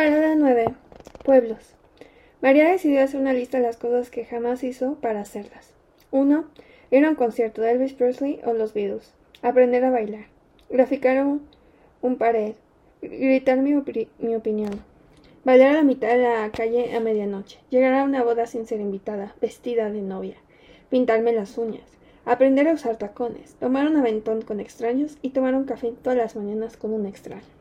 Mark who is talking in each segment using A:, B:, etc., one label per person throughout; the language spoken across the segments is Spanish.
A: Parada 9. Pueblos. María decidió hacer una lista de las cosas que jamás hizo para hacerlas. 1. Ir a un concierto de Elvis Presley o los Beatles. Aprender a bailar. Graficar un, pared. Gritar mi, mi opinión. Bailar a la mitad de la calle a medianoche. Llegar a una boda sin ser invitada, vestida de novia. Pintarme las uñas. Aprender a usar tacones. Tomar un aventón con extraños y tomar un café todas las mañanas con un extraño.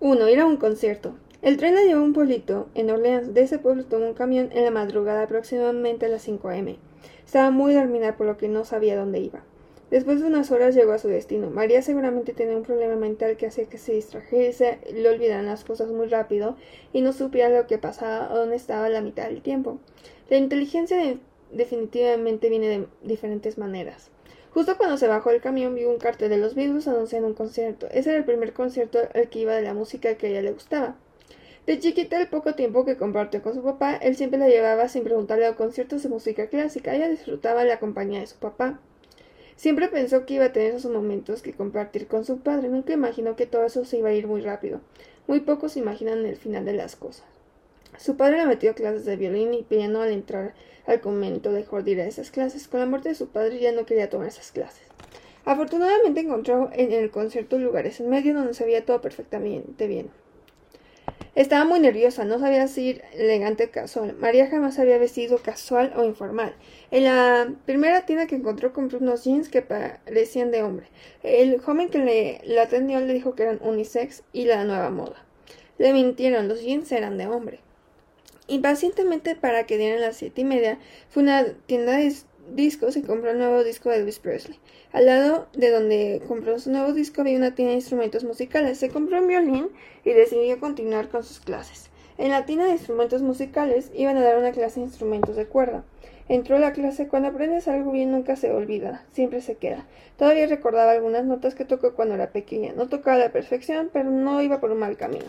A: 1. Ir a un concierto. El tren la llevó a un pueblito en Orleans. De ese pueblo tomó un camión en la madrugada aproximadamente a las 5 a.m. Estaba muy dormida por lo que no sabía dónde iba. Después de unas horas llegó a su destino. María seguramente tenía un problema mental que hacía que se distrajese, le olvidaran las cosas muy rápido y no supiera lo que pasaba o dónde estaba la mitad del tiempo. La inteligencia definitivamente viene de diferentes maneras. Justo cuando se bajó el camión vio un cartel de los Beatles anunciando un concierto. Ese era el primer concierto al que iba de la música que a ella le gustaba. De chiquita, el poco tiempo que compartió con su papá, él siempre la llevaba sin preguntarle a conciertos de música clásica. Ella disfrutaba la compañía de su papá. Siempre pensó que iba a tener esos momentos que compartir con su padre. Nunca imaginó que todo eso se iba a ir muy rápido. Muy pocos imaginan el final de las cosas. Su padre la metió clases de violín y piano al entrar al convento dejó de ir a esas clases. Con la muerte de su padre ya no quería tomar esas clases. Afortunadamente encontró en el concierto lugares en medio donde se veía todo perfectamente bien. Estaba muy nerviosa, no sabía si elegante o casual. María jamás había vestido casual o informal. En la primera tienda que encontró compró unos jeans que parecían de hombre. El joven que le la atendió le dijo que eran unisex y la nueva moda. Le mintieron, los jeans eran de hombre. Impacientemente para que dieran las siete y media, fue una tienda de discos y compró el nuevo disco de Elvis Presley. Al lado de donde compró su nuevo disco había una tienda de instrumentos musicales. Se compró un violín y decidió continuar con sus clases. En la tienda de instrumentos musicales iban a dar una clase de instrumentos de cuerda. Entró a la clase. Cuando aprendes algo bien nunca se olvida, siempre se queda. Todavía recordaba algunas notas que tocó cuando era pequeña. No tocaba a la perfección, pero no iba por un mal camino.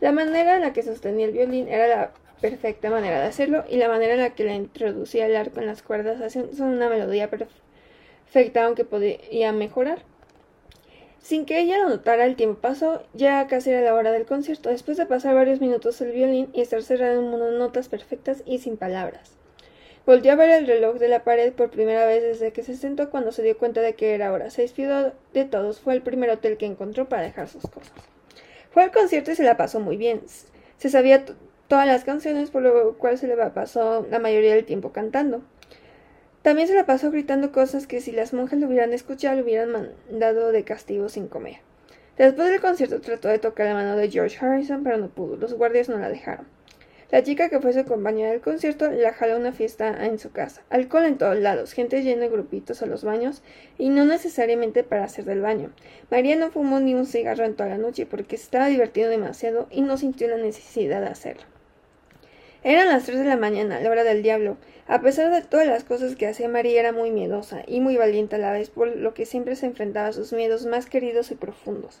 A: La manera en la que sostenía el violín era la perfecta manera de hacerlo y la manera en la que le introducía el arco en las cuerdas haciendo una melodía perfecta aunque podía mejorar. Sin que ella lo notara, el tiempo pasó, ya casi era la hora del concierto, después de pasar varios minutos el violín y estar cerrado en unas notas perfectas y sin palabras. Volvió a ver el reloj de la pared por primera vez desde que se sentó cuando se dio cuenta de que era hora. Se despidió de todos, fue el primer hotel que encontró para dejar sus cosas. Fue al concierto y se la pasó muy bien. Se sabía todas las canciones, por lo cual se le pasó la mayoría del tiempo cantando. También se la pasó gritando cosas que si las monjas lo hubieran escuchado le hubieran mandado de castigo sin comer. Después del concierto trató de tocar la mano de George Harrison, pero no pudo. Los guardias no la dejaron. La chica que fue su compañera del concierto la jaló a una fiesta en su casa. Alcohol en todos lados, gente llena de grupitos a los baños y no necesariamente para hacer del baño. María no fumó ni un cigarro en toda la noche porque se estaba divirtiendo demasiado y no sintió la necesidad de hacerlo. Eran las tres de la mañana, la hora del diablo. A pesar de todas las cosas que hacía María era muy miedosa y muy valiente a la vez, por lo que siempre se enfrentaba a sus miedos más queridos y profundos.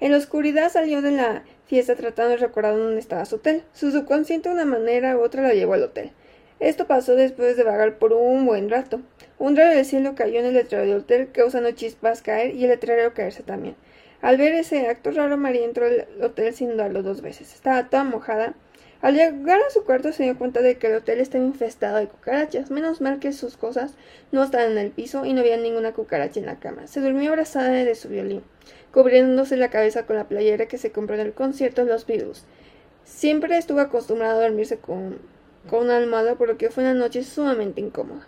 A: En la oscuridad salió de la fiesta tratando de recordar dónde estaba su hotel. Su subconsciente de una manera u otra la llevó al hotel. Esto pasó después de vagar por un buen rato. Un rayo del cielo cayó en el letrero del hotel, causando chispas caer y el letrero caerse también. Al ver ese acto raro, María entró al hotel sin dudarlo dos veces. Estaba toda mojada. Al llegar a su cuarto se dio cuenta de que el hotel estaba infestado de cucarachas. Menos mal que sus cosas no estaban en el piso y no había ninguna cucaracha en la cama. Se durmió abrazada de su violín cubriéndose la cabeza con la playera que se compró en el concierto de los Beatles. Siempre estuvo acostumbrado a dormirse con, con una almohada, por lo que fue una noche sumamente incómoda.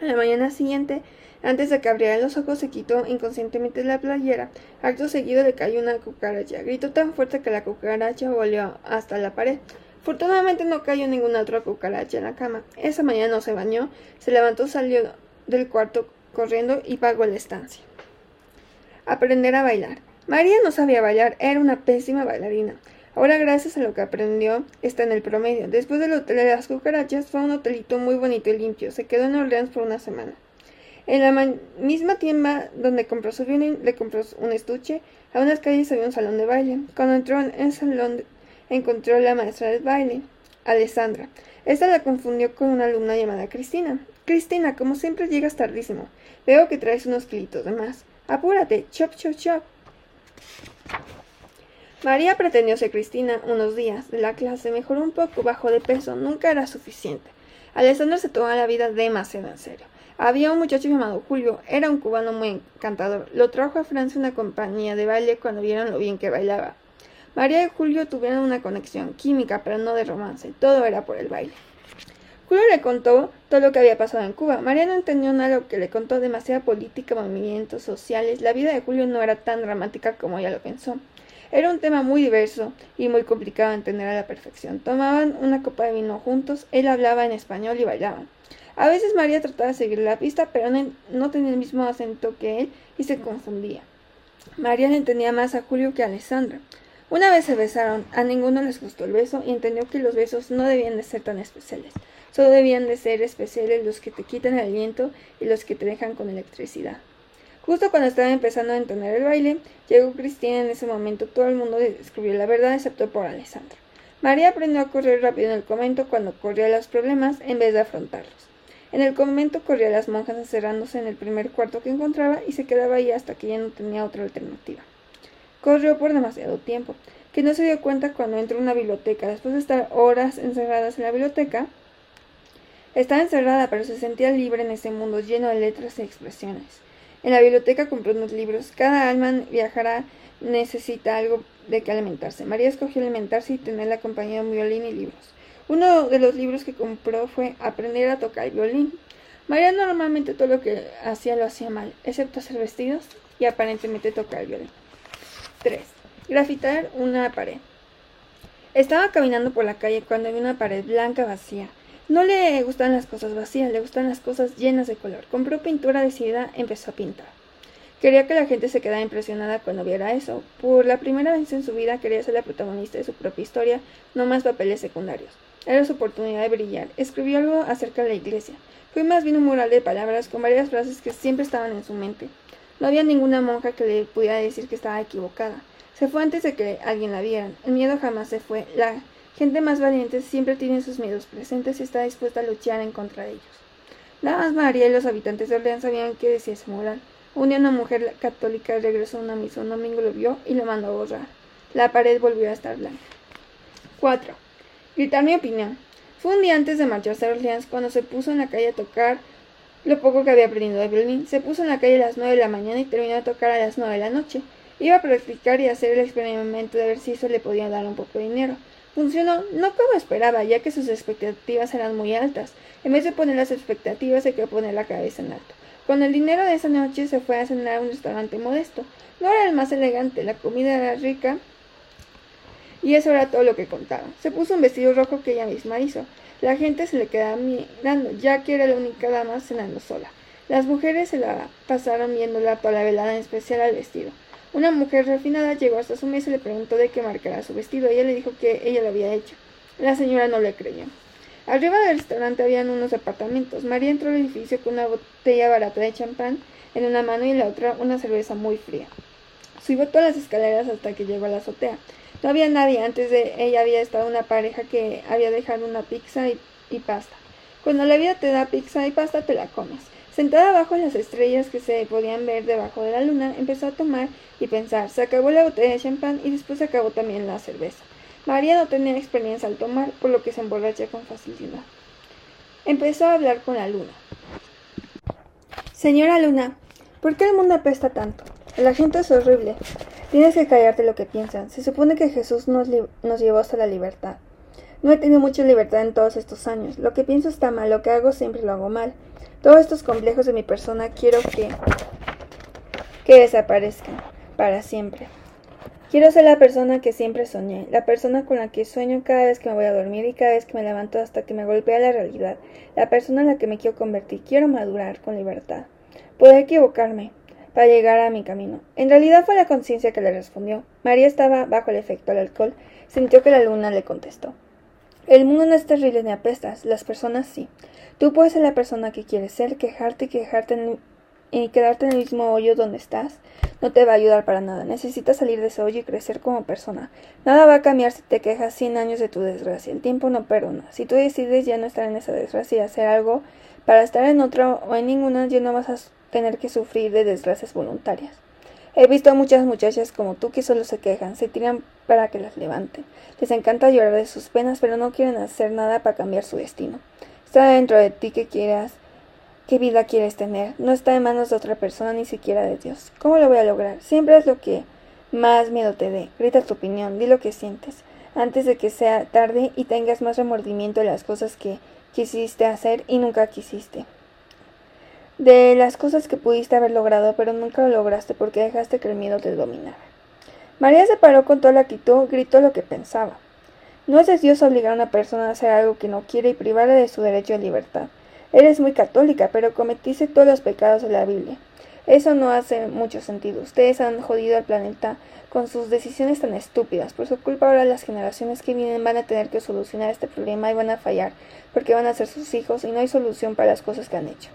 A: A la mañana siguiente, antes de que abriera los ojos, se quitó inconscientemente la playera. Acto seguido le cayó una cucaracha. Gritó tan fuerte que la cucaracha volvió hasta la pared. Afortunadamente no cayó ninguna otra cucaracha en la cama. Esa mañana no se bañó, se levantó, salió del cuarto corriendo y pagó la estancia. Aprender a bailar. María no sabía bailar, era una pésima bailarina. Ahora, gracias a lo que aprendió, está en el promedio. Después del hotel de las cucarachas, fue a un hotelito muy bonito y limpio. Se quedó en Orleans por una semana. En la misma tienda donde compró su violín, le compró un estuche. A unas calles había un salón de baile. Cuando entró en el salón, encontró la maestra del baile, Alessandra. Esta la confundió con una alumna llamada Cristina. Cristina, como siempre llegas tardísimo. Veo que traes unos kilitos de más. Apúrate, chop, chop, chop. María pretendió ser Cristina unos días de la clase, mejoró un poco, bajó de peso, nunca era suficiente. Alessandro se tomaba la vida demasiado en serio. Había un muchacho llamado Julio, era un cubano muy encantador. Lo trajo a Francia una compañía de baile cuando vieron lo bien que bailaba. María y Julio tuvieron una conexión química, pero no de romance. Todo era por el baile. Julio le contó todo lo que había pasado en Cuba. María no entendió nada de lo que le contó, demasiada política, movimientos sociales. La vida de Julio no era tan dramática como ella lo pensó. Era un tema muy diverso y muy complicado de entender a la perfección. Tomaban una copa de vino juntos, él hablaba en español y bailaban. A veces María trataba de seguir la pista, pero no, tenía el mismo acento que él y se confundía. María le entendía más a Julio que a Alessandra. Una vez se besaron, a ninguno les gustó el beso y entendió que los besos no debían de ser tan especiales. Solo debían de ser especiales los que te quitan el aliento y los que te dejan con electricidad. Justo cuando estaba empezando a entender el baile, llegó Cristina en ese momento. Todo el mundo descubrió la verdad excepto por Alessandra. María aprendió a correr rápido en el convento cuando corría los problemas en vez de afrontarlos. En el convento corría a las monjas encerrándose en el primer cuarto que encontraba y se quedaba ahí hasta que ya no tenía otra alternativa. Corrió por demasiado tiempo, que no se dio cuenta cuando entró a una biblioteca. Después de estar horas encerradas en la biblioteca, estaba encerrada, pero se sentía libre en ese mundo lleno de letras y expresiones. En la biblioteca compró unos libros. Cada alma viajará necesita algo de que alimentarse. María escogió alimentarse y tener la compañía de un violín y libros. Uno de los libros que compró fue Aprender a tocar el violín. María normalmente todo lo que hacía lo hacía mal, excepto hacer vestidos y aparentemente tocar el violín. 3. Grafitar una pared. Estaba caminando por la calle cuando vi una pared blanca vacía. No le gustan las cosas vacías, le gustan las cosas llenas de color. Compró pintura decidida, empezó a pintar. Quería que la gente se quedara impresionada cuando viera eso. Por la primera vez en su vida quería ser la protagonista de su propia historia, no más papeles secundarios. Era su oportunidad de brillar. Escribió algo acerca de la iglesia. Fue más bien un mural de palabras con varias frases que siempre estaban en su mente. No había ninguna monja que le pudiera decir que estaba equivocada. Se fue antes de que alguien la viera. El miedo jamás se fue. La Gente más valiente siempre tiene sus miedos presentes y está dispuesta a luchar en contra de ellos. Nada más María y los habitantes de Orleans sabían qué decía ese mural. Un día una mujer católica regresó a una misa, un domingo lo vio y lo mandó a borrar. La pared volvió a estar blanca. 4. Gritar mi opinión. Fue un día antes de marcharse a Orleans cuando se puso en la calle a tocar lo poco que había aprendido de violín. Se puso en la calle a las nueve de la mañana y terminó de tocar a las nueve de la noche. Iba a practicar y hacer el experimento de ver si eso le podía dar un poco de dinero. Funcionó no como esperaba, ya que sus expectativas eran muy altas. En vez de poner las expectativas, se quedó poner la cabeza en alto. Con el dinero de esa noche se fue a cenar a un restaurante modesto. No era el más elegante, la comida era rica y eso era todo lo que contaba. Se puso un vestido rojo que ella misma hizo. La gente se le quedaba mirando, ya que era la única dama cenando sola. Las mujeres se la pasaron viéndola toda la velada, en especial al vestido. Una mujer refinada llegó hasta su mesa y le preguntó de qué marca era su vestido. Ella le dijo que ella lo había hecho. La señora no le creyó. Arriba del restaurante habían unos apartamentos. María entró al edificio con una botella barata de champán en una mano y en la otra una cerveza muy fría. Subió todas las escaleras hasta que llegó a la azotea. No había nadie. Antes de ella había estado una pareja que había dejado una pizza y, pasta. Cuando la vida te da pizza y pasta, te la comes. Sentada bajo las estrellas que se podían ver debajo de la luna, empezó a tomar y pensar. Se acabó la botella de champán y después se acabó también la cerveza. María no tenía experiencia al tomar, por lo que se emborracha con facilidad. Empezó a hablar con la luna. Señora Luna, ¿por qué el mundo apesta tanto? La gente es horrible. Tienes que callarte lo que piensan. Se supone que Jesús nos, nos llevó hasta la libertad. No he tenido mucha libertad en todos estos años. Lo que pienso está mal, lo que hago siempre lo hago mal. Todos estos complejos de mi persona quiero que, que desaparezcan para siempre. Quiero ser la persona que siempre soñé, la persona con la que sueño cada vez que me voy a dormir y cada vez que me levanto hasta que me golpea la realidad, la persona en la que me quiero convertir. Quiero madurar con libertad. Puedo equivocarme para llegar a mi camino. En realidad fue la conciencia que le respondió. María estaba bajo el efecto del alcohol. Sintió que la luna le contestó. El mundo no es terrible ni apestas, las personas sí. Tú puedes ser la persona que quieres ser, quejarte y quejarte y quedarte en el mismo hoyo donde estás. No te va a ayudar para nada. Necesitas salir de ese hoyo y crecer como persona. Nada va a cambiar si te quejas cien años de tu desgracia. El tiempo no perdona. Si tú decides ya no estar en esa desgracia y hacer algo para estar en otra o en ninguna, ya no vas a tener que sufrir de desgracias voluntarias. He visto a muchas muchachas como tú que solo se quejan, se tiran para que las levanten. Les encanta llorar de sus penas, pero no quieren hacer nada para cambiar su destino. Está dentro de ti que quieras, qué vida quieres tener. No está en manos de otra persona, ni siquiera de Dios. ¿Cómo lo voy a lograr? Siempre es lo que más miedo te dé. Grita tu opinión, di lo que sientes, antes de que sea tarde y tengas más remordimiento de las cosas que quisiste hacer y nunca quisiste de las cosas que pudiste haber logrado, pero nunca lo lograste porque dejaste que el miedo te dominara. María se paró con toda la actitud, gritó lo que pensaba. No es de Dios obligar a una persona a hacer algo que no quiere y privarle de su derecho a libertad. Eres muy católica, pero cometiste todos los pecados de la Biblia. Eso no hace mucho sentido. Ustedes han jodido al planeta con sus decisiones tan estúpidas. Por su culpa ahora las generaciones que vienen van a tener que solucionar este problema y van a fallar, porque van a ser sus hijos y no hay solución para las cosas que han hecho.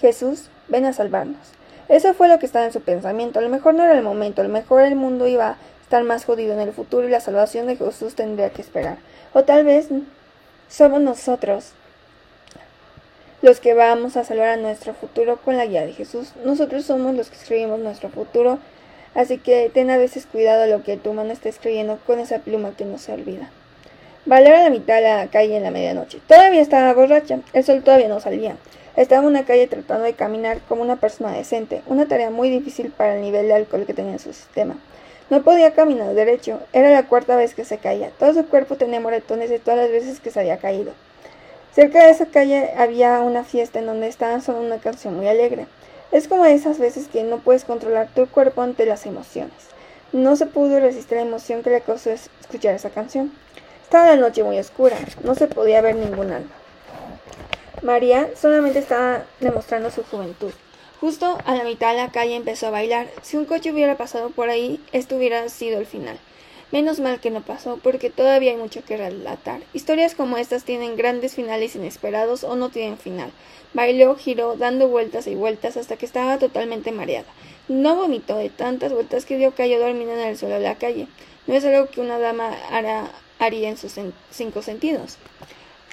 A: Jesús, ven a salvarnos. Eso fue lo que estaba en su pensamiento. A lo mejor no era el momento, a lo mejor el mundo iba a estar más jodido en el futuro y la salvación de Jesús tendría que esperar. O tal vez somos nosotros los que vamos a salvar a nuestro futuro con la guía de Jesús. Nosotros somos los que escribimos nuestro futuro, así que ten a veces cuidado lo que tu mano está escribiendo con esa pluma que no se olvida. Valera a la mitad de la calle en la medianoche. Todavía estaba borracha, el sol todavía no salía. Estaba en una calle tratando de caminar como una persona decente, una tarea muy difícil para el nivel de alcohol que tenía en su sistema. No podía caminar derecho, era la cuarta vez que se caía. Todo su cuerpo tenía moretones de todas las veces que se había caído. Cerca de esa calle había una fiesta en donde estaban sonando una canción muy alegre. Es como esas veces que no puedes controlar tu cuerpo ante las emociones. No se pudo resistir la emoción que le causó escuchar esa canción. Estaba la noche muy oscura, no se podía ver ningún alma. María solamente estaba demostrando su juventud. Justo a la mitad de la calle empezó a bailar. Si un coche hubiera pasado por ahí, esto hubiera sido el final. Menos mal que no pasó, porque todavía hay mucho que relatar. Historias como estas tienen grandes finales inesperados o no tienen final. Bailó, giró, dando vueltas y vueltas hasta que estaba totalmente mareada. No vomitó de tantas vueltas que dio cayó dormida en el suelo de la calle. No es algo que una dama en sus cinco sentidos.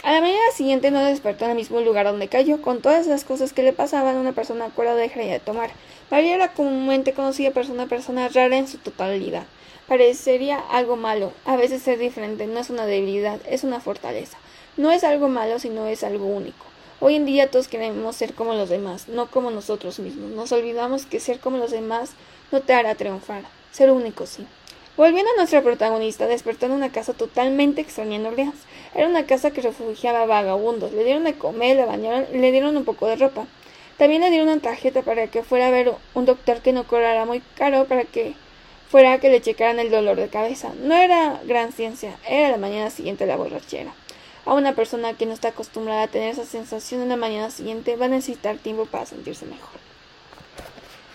A: A la mañana siguiente no despertó en el mismo lugar donde cayó, con todas las cosas que le pasaban una persona cual dejaría de tomar. María era comúnmente conocida por ser una persona rara en su totalidad. Parecería algo malo. A veces ser diferente no es una debilidad, es una fortaleza. No es algo malo, sino es algo único. Hoy en día todos queremos ser como los demás, no como nosotros mismos. Nos olvidamos que ser como los demás no te hará triunfar. Ser único sí. Volviendo a nuestra protagonista, despertó en una casa totalmente extraña en Orleans. Era una casa que refugiaba a vagabundos. Le dieron de comer, le bañaron le dieron un poco de ropa. También le dieron una tarjeta para que fuera a ver un doctor que no cobrara muy caro para que fuera a que le checaran el dolor de cabeza. No era gran ciencia, era la mañana siguiente la borrachera. A una persona que no está acostumbrada a tener esa sensación en la mañana siguiente va a necesitar tiempo para sentirse mejor.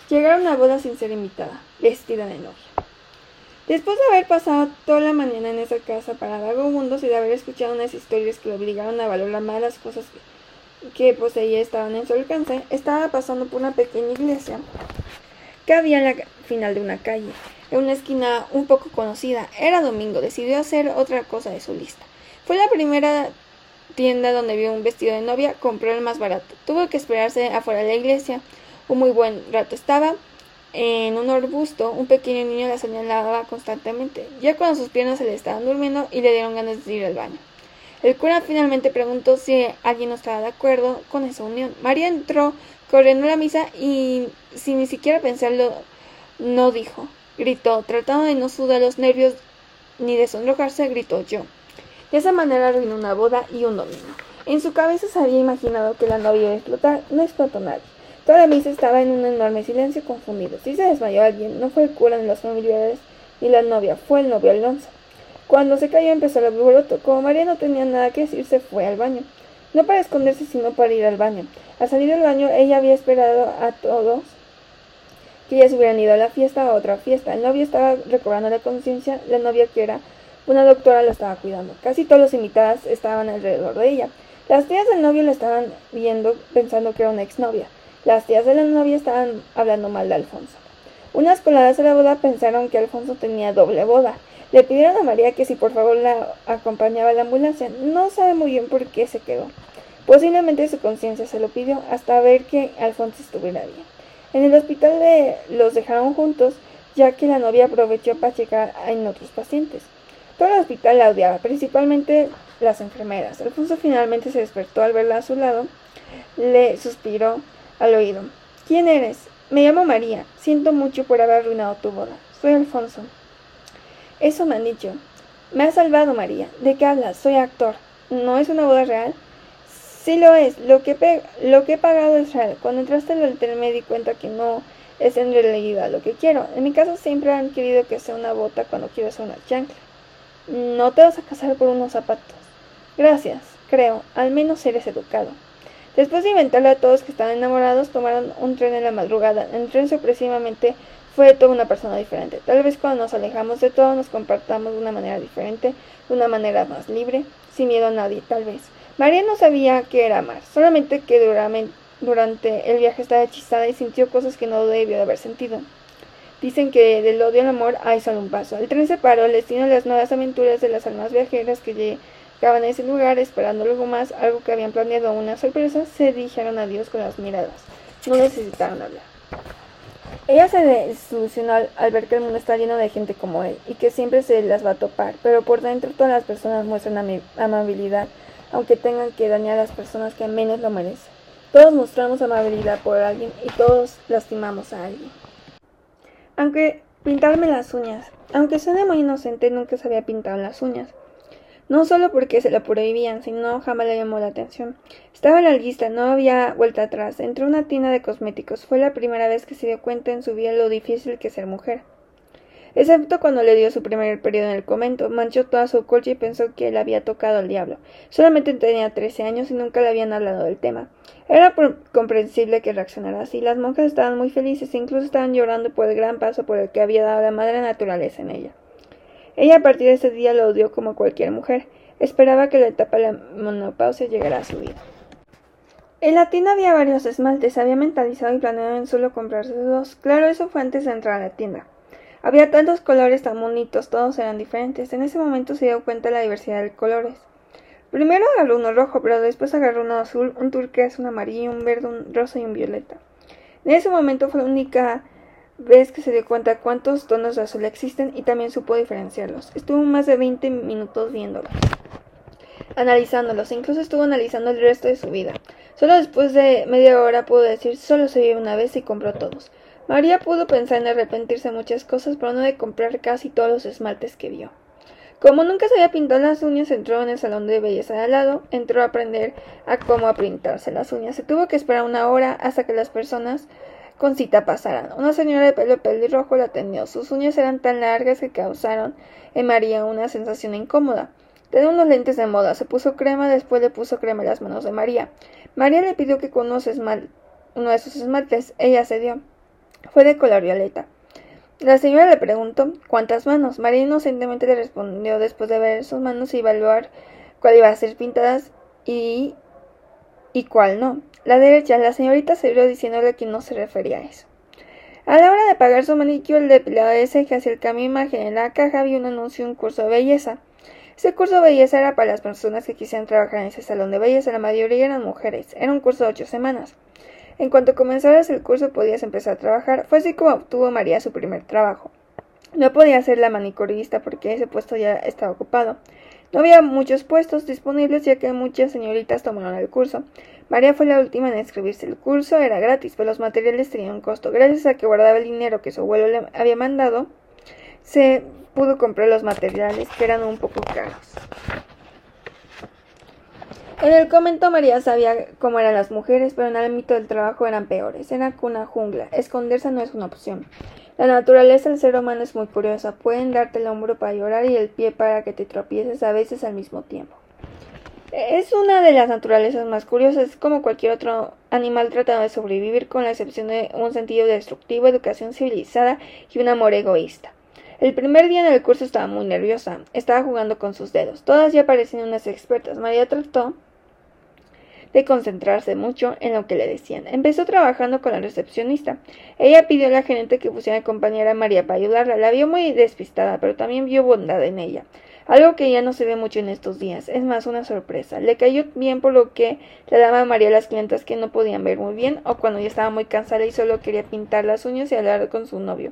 A: Llegaron a boda sin ser invitada, vestida de novia. Después de haber pasado toda la mañana en esa casa para vagabundos y de haber escuchado unas historias que lo obligaron a valorar más las cosas que, poseía estaban en su alcance, estaba pasando por una pequeña iglesia que había en la final de una calle, en una esquina un poco conocida. Era domingo, decidió hacer otra cosa de su lista. Fue la primera tienda donde vio un vestido de novia, compró el más barato. Tuvo que esperarse afuera de la iglesia. Un muy buen rato estaba, en un arbusto, un pequeño niño la señalaba constantemente, ya cuando sus piernas se le estaban durmiendo y le dieron ganas de ir al baño. El cura finalmente preguntó si alguien no estaba de acuerdo con esa unión. María entró corriendo a la misa y, sin ni siquiera pensarlo, no dijo. Gritó, tratando de no sudar los nervios ni de sonrojarse, gritó yo. De esa manera arruinó una boda y un domingo. En su cabeza se había imaginado que la novia iba a explotar, no explotó nadie. Toda la misa estaba en un enorme silencio confundido. Si se desmayó alguien, no fue el cura ni los familiares ni la novia, fue el novio Alonso. Cuando se cayó empezó el alboroto. Como María no tenía nada que decir, se fue al baño. No para esconderse, sino para ir al baño. Al salir del baño, ella había esperado a todos que ya se hubieran ido a la fiesta o a otra fiesta. El novio estaba recobrando la conciencia, la novia que era una doctora la estaba cuidando. Casi todos los invitados estaban alrededor de ella. Las tías del novio la estaban viendo pensando que era una exnovia. Las tías de la novia estaban hablando mal de Alfonso. Unas coladas de la boda pensaron que Alfonso tenía doble boda. Le pidieron a María que si por favor la acompañaba a la ambulancia. No sabe muy bien por qué se quedó. Posiblemente su conciencia se lo pidió hasta ver que Alfonso estuviera bien. En el hospital los dejaron juntos, ya que la novia aprovechó para checar en otros pacientes. Todo el hospital la odiaba, principalmente las enfermeras. Alfonso finalmente se despertó al verla a su lado. Le suspiró al oído. ¿Quién eres? Me llamo María. Siento mucho por haber arruinado tu boda. Soy Alfonso. Eso me han dicho. Me has salvado, María. ¿De qué hablas? Soy actor. ¿No es una boda real? Sí lo es. Lo que, lo que he pagado es real. Cuando entraste al hotel me di cuenta que no es en realidad lo que quiero. En mi caso siempre han querido que sea una bota cuando quiero hacer una chancla. No te vas a casar por unos zapatos. Gracias, creo. Al menos eres educado. Después de inventarle a todos que estaban enamorados, tomaron un tren en la madrugada. El tren sorpresivamente fue toda una persona diferente. Tal vez cuando nos alejamos de todo nos comportamos de una manera diferente, de una manera más libre, sin miedo a nadie, tal vez. María no sabía qué era amar, solamente que durante el viaje estaba hechizada y sintió cosas que no debió de haber sentido. Dicen que del odio al amor hay solo un paso. El tren se paró, el destino de las nuevas aventuras de las almas viajeras que llegaban a ese lugar esperando algo más, algo que habían planeado una sorpresa, se dijeron adiós con las miradas. No necesitaron hablar. Ella se desilusionó al, ver que el mundo está lleno de gente como él y que siempre se las va a topar, pero por dentro todas las personas muestran amabilidad, aunque tengan que dañar a las personas que menos lo merecen. Todos mostramos amabilidad por alguien y todos lastimamos a alguien. Aunque pintarme las uñas. Aunque suene muy inocente, nunca se había pintado las uñas. No solo porque se la prohibían, sino jamás le llamó la atención. Estaba en la lista, no había vuelta atrás. Entró una tienda de cosméticos. Fue la primera vez que se dio cuenta en su vida lo difícil que es ser mujer excepto cuando le dio su primer periodo en el convento. Manchó toda su colcha y pensó que le había tocado al diablo. Solamente tenía trece años y nunca le habían hablado del tema. Era comprensible que reaccionara así. Las monjas estaban muy felices e incluso estaban llorando por el gran paso por el que había dado la madre naturaleza en ella. Ella a partir de ese día lo odió como cualquier mujer. Esperaba que la etapa de la menopausia llegara a su vida. En la tienda había varios esmaltes, había mentalizado y planeado en solo comprarse dos. Claro, eso fue antes de entrar a la tienda. Había tantos colores tan bonitos, todos eran diferentes. En ese momento se dio cuenta de la diversidad de colores. Primero agarró uno rojo, pero después agarró uno azul, un turquesa, un amarillo, un verde, un rosa y un violeta. En ese momento fue la única vez que se dio cuenta cuántos tonos de azul existen y también supo diferenciarlos. Estuvo más de 20 minutos viéndolos, analizándolos, incluso estuvo analizando el resto de su vida. Solo después de media hora pudo decir solo se vio una vez y compró todos. María pudo pensar en arrepentirse de muchas cosas, pero no de comprar casi todos los esmaltes que vio. Como nunca se había pintado las uñas, entró en el salón de belleza de al lado, entró a aprender a cómo pintarse las uñas. Se tuvo que esperar una hora hasta que las personas cita pasaran. Una señora de pelo pelirrojo la atendió. Sus uñas eran tan largas que causaron en María una sensación incómoda. Tenía unos lentes de moda. Se puso crema, después le puso crema en las manos de María. María le pidió que conoce uno de esos esmaltes. Ella cedió. Fue de color violeta. La señora le preguntó cuántas manos. María inocentemente le respondió después de ver sus manos y evaluar cuál iba a ser pintadas y, y cuál no. La derecha, la señorita se vio diciéndole que no se refería a eso. A la hora de pagar su manicure, el depilador de cejas hacia el cambio de imagen en la caja había un anuncio de un curso de belleza. Ese curso de belleza era para las personas que quisieran trabajar en ese salón de belleza. La mayoría eran mujeres. Era un curso de ocho semanas. En cuanto comenzaras el curso podías empezar a trabajar. Fue así como obtuvo María su primer trabajo. No podía ser la manicurista porque ese puesto ya estaba ocupado. No había muchos puestos disponibles ya que muchas señoritas tomaron el curso. María fue la última en inscribirse. El curso era gratis, pero los materiales tenían un costo. Gracias a que guardaba el dinero que su abuelo le había mandado, se pudo comprar los materiales que eran un poco caros. En el comento María sabía cómo eran las mujeres, pero en el ámbito del trabajo eran peores. Era una jungla. Esconderse no es una opción. La naturaleza del ser humano es muy curiosa. Pueden darte el hombro para llorar y el pie para que te tropieces a veces al mismo tiempo. Es una de las naturalezas más curiosas, como cualquier otro animal tratando de sobrevivir, con la excepción de un sentido destructivo, educación civilizada y un amor egoísta. El primer día en el curso estaba muy nerviosa, estaba jugando con sus dedos. Todas ya parecían unas expertas. María trató de concentrarse mucho en lo que le decían. Empezó trabajando con la recepcionista. Ella pidió a la gerente que pusiera a acompañar a María para ayudarla. La vio muy despistada, pero también vio bondad en ella. algo que ya no se ve mucho en estos días, es más una sorpresa. Le cayó bien por lo que le daba a María a las clientas que no podían ver muy bien o cuando ya estaba muy cansada y solo quería pintar las uñas y hablar con su novio.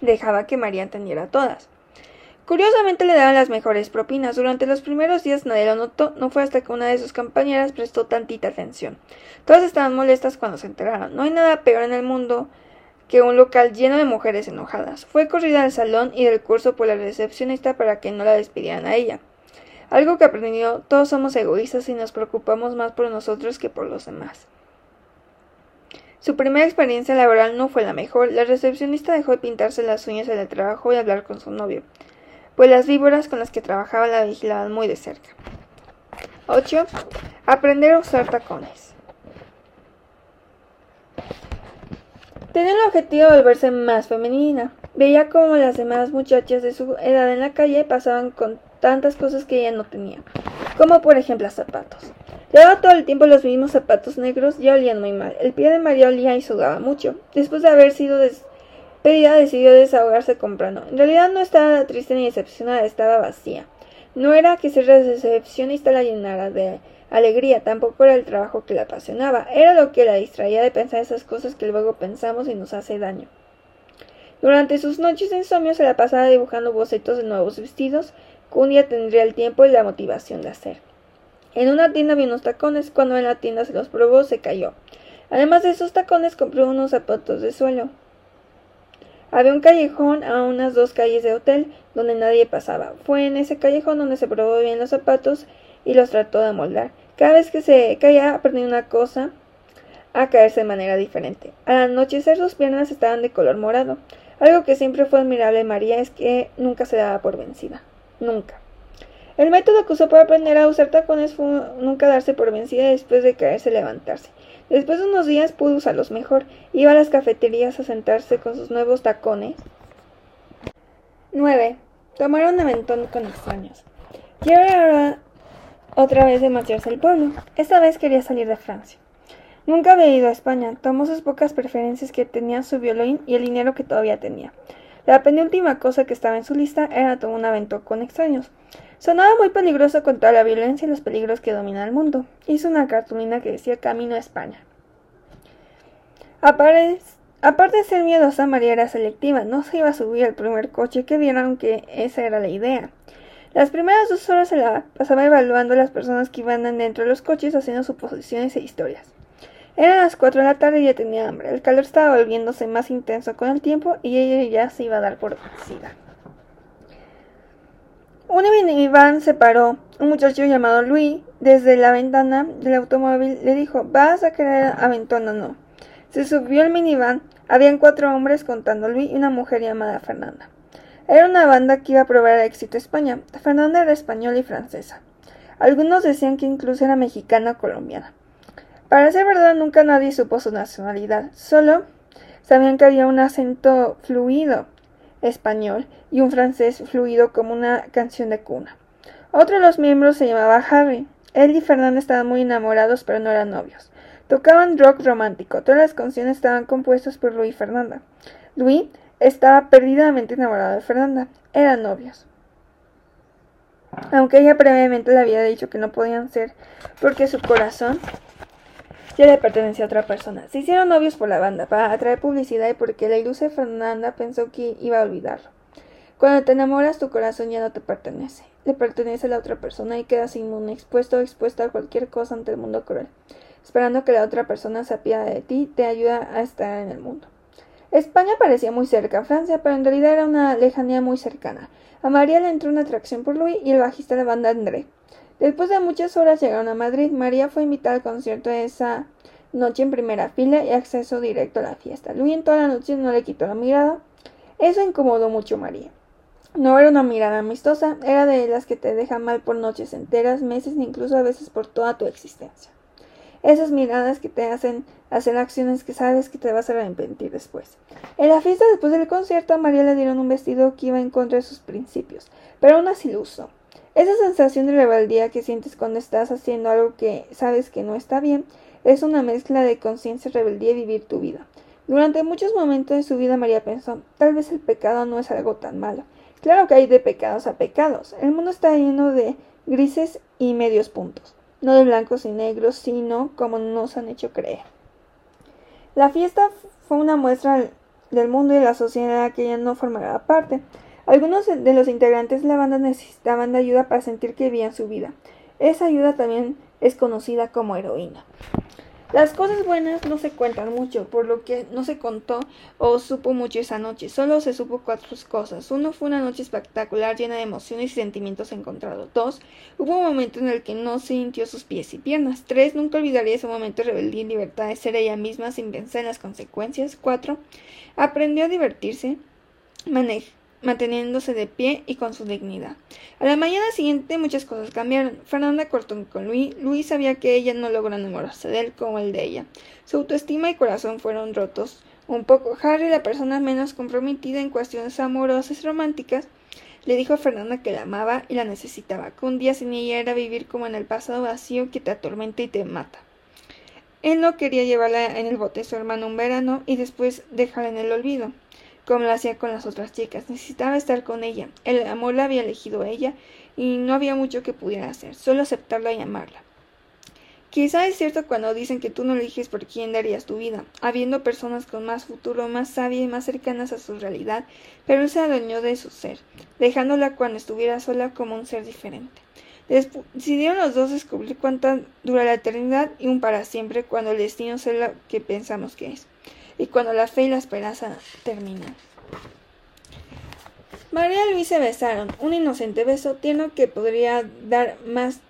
A: Dejaba que María entendiera todas. Curiosamente le daban las mejores propinas. Durante los primeros días nadie lo notó, no fue hasta que una de sus compañeras prestó tantita atención. Todas estaban molestas cuando se enteraron. No hay nada peor en el mundo que un local lleno de mujeres enojadas. Fue corrida al salón y del curso por la recepcionista para que no la despidieran a ella. Algo que aprendió, todos somos egoístas y nos preocupamos más por nosotros que por los demás. Su primera experiencia laboral no fue la mejor. La recepcionista dejó de pintarse las uñas en el trabajo y hablar con su novio pues las víboras con las que trabajaba la vigilaban muy de cerca. 8. Aprender a usar tacones. Tenía el objetivo de volverse más femenina. Veía como las demás muchachas de su edad en la calle pasaban con tantas cosas que ella no tenía, como por ejemplo zapatos. Llevaba todo el tiempo los mismos zapatos negros y olían muy mal. El pie de María olía y sudaba mucho. Después de haber sido des ella decidió desahogarse comprando. En realidad no estaba triste ni decepcionada, estaba vacía. No era que ser decepcionista la llenara de alegría, tampoco era el trabajo que la apasionaba, era lo que la distraía de pensar esas cosas que luego pensamos y nos hace daño. Durante sus noches de insomnio se la pasaba dibujando bocetos de nuevos vestidos que un día tendría el tiempo y la motivación de hacer. En una tienda vio unos tacones, cuando en la tienda se los probó se cayó. Además de esos tacones compró unos zapatos de suelo. Había un callejón a unas dos calles de hotel donde nadie pasaba. Fue en ese callejón donde se probó bien los zapatos y los trató de moldar. Cada vez que se caía aprendía una cosa a caerse de manera diferente. Al anochecer sus piernas estaban de color morado. Algo que siempre fue admirable en María es que nunca se daba por vencida. Nunca. El método que usó para aprender a usar tacones fue nunca darse por vencida después de caerse levantarse. Después de unos días pudo usarlos mejor. Iba a las cafeterías a sentarse con sus nuevos tacones. 9. Tomar un aventón con extraños. Quiero ahora otra vez de marcharse al pueblo. Esta vez quería salir de Francia. Nunca había ido a España. Tomó sus pocas preferencias que tenía su violín y el dinero que todavía tenía. La penúltima cosa que estaba en su lista era tomar un aventón con extraños. Sonaba muy peligroso contra la violencia y los peligros que dominan el mundo. Hizo una cartulina que decía Camino a España. Aparte de ser miedosa, María era selectiva. No se iba a subir al primer coche que viera, aunque esa era la idea. Las primeras dos horas se la pasaba evaluando a las personas que iban dentro de los coches, haciendo suposiciones e historias. Eran las cuatro de la tarde y ya tenía hambre. El calor estaba volviéndose más intenso con el tiempo y ella ya se iba a dar por vencida. Una minivan se paró. Un muchacho llamado Luis, desde la ventana del automóvil, le dijo, ¿vas a querer aventón o no? Se subió el minivan. Habían cuatro hombres contando Luis y una mujer llamada Fernanda. Era una banda que iba a probar el éxito España. Fernanda era española y francesa. Algunos decían que incluso era mexicana o colombiana. Para ser verdad, nunca nadie supo su nacionalidad. Solo sabían que había un acento fluido español y un francés fluido como una canción de cuna. Otro de los miembros se llamaba Harry. Él y Fernanda estaban muy enamorados, pero no eran novios. Tocaban rock romántico. Todas las canciones estaban compuestas por Luis y Fernanda. Luis estaba perdidamente enamorado de Fernanda. Eran novios. Aunque ella previamente le había dicho que no podían ser porque su corazón ya le pertenecía a otra persona. Se hicieron novios por la banda, para atraer publicidad y porque la ilusa Fernanda pensó que iba a olvidarlo. Cuando te enamoras, tu corazón ya no te pertenece. Le pertenece a la otra persona y quedas inmune, expuesto o expuesta a cualquier cosa ante el mundo cruel. Esperando que la otra persona se apiade de ti, te ayuda a estar en el mundo. España parecía muy cerca a Francia, pero en realidad era una lejanía muy cercana. A María le entró una atracción por Luis y el bajista de la banda André. Después de muchas horas llegaron a Madrid. María fue invitada al concierto esa noche en primera fila y acceso directo a la fiesta. Luis en toda la noche no le quitó la mirada. Eso incomodó mucho a María. No era una mirada amistosa, era de las que te dejan mal por noches enteras, meses e incluso a veces por toda tu existencia. Esas miradas que te hacen hacer acciones que sabes que te vas a arrepentir después. En la fiesta después del concierto a María le dieron un vestido que iba en contra de sus principios, pero aún así lo usó. Esa sensación de rebeldía que sientes cuando estás haciendo algo que sabes que no está bien es una mezcla de conciencia, rebeldía y vivir tu vida. Durante muchos momentos de su vida María pensó, tal vez el pecado no es algo tan malo. Claro que hay de pecados a pecados. El mundo está lleno de grises y medios puntos, no de blancos y negros, sino como nos han hecho creer. La fiesta fue una muestra del mundo y de la sociedad que ella no formaba parte. Algunos de los integrantes de la banda necesitaban de ayuda para sentir que vivían su vida. Esa ayuda también es conocida como heroína. Las cosas buenas no se cuentan mucho, por lo que no se contó o supo mucho esa noche. Solo se supo cuatro cosas. Uno, fue una noche espectacular llena de emociones y sentimientos encontrados. Dos, hubo un momento en el que no sintió sus pies y piernas. Tres, nunca olvidaría ese momento de rebeldía y libertad de ser ella misma sin pensar en las consecuencias. Cuatro, aprendió a divertirse, manejar manteniéndose de pie y con su dignidad. A la mañana siguiente muchas cosas cambiaron. Fernanda cortó con Luis. Luis sabía que ella no logró enamorarse de él como el de ella. Su autoestima y corazón fueron rotos. Un poco Harry, la persona menos comprometida en cuestiones amorosas y románticas, le dijo a Fernanda que la amaba y la necesitaba, que un día sin ella era vivir como en el pasado vacío que te atormenta y te mata. Él no quería llevarla en el bote su hermano un verano y después dejarla en el olvido como lo hacía con las otras chicas. Necesitaba estar con ella. El amor la había elegido ella y no había mucho que pudiera hacer, solo aceptarla y amarla. Quizá es cierto cuando dicen que tú no eliges por quién darías tu vida, habiendo personas con más futuro, más sabias y más cercanas a su realidad, pero él se adueñó de su ser, dejándola cuando estuviera sola como un ser diferente. Decidieron los dos descubrir cuánta dura la eternidad y un para siempre cuando el destino es lo que pensamos que es y cuando la fe y la esperanza terminan. María y Luis se besaron, un inocente beso tierno que podría dar más,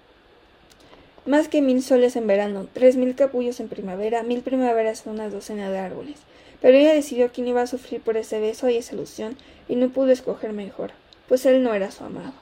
A: más que mil soles en verano, tres mil capullos en primavera, mil primaveras en una docena de árboles. Pero ella decidió quién iba a sufrir por ese beso y esa ilusión, y no pudo escoger mejor, pues él no era su amado.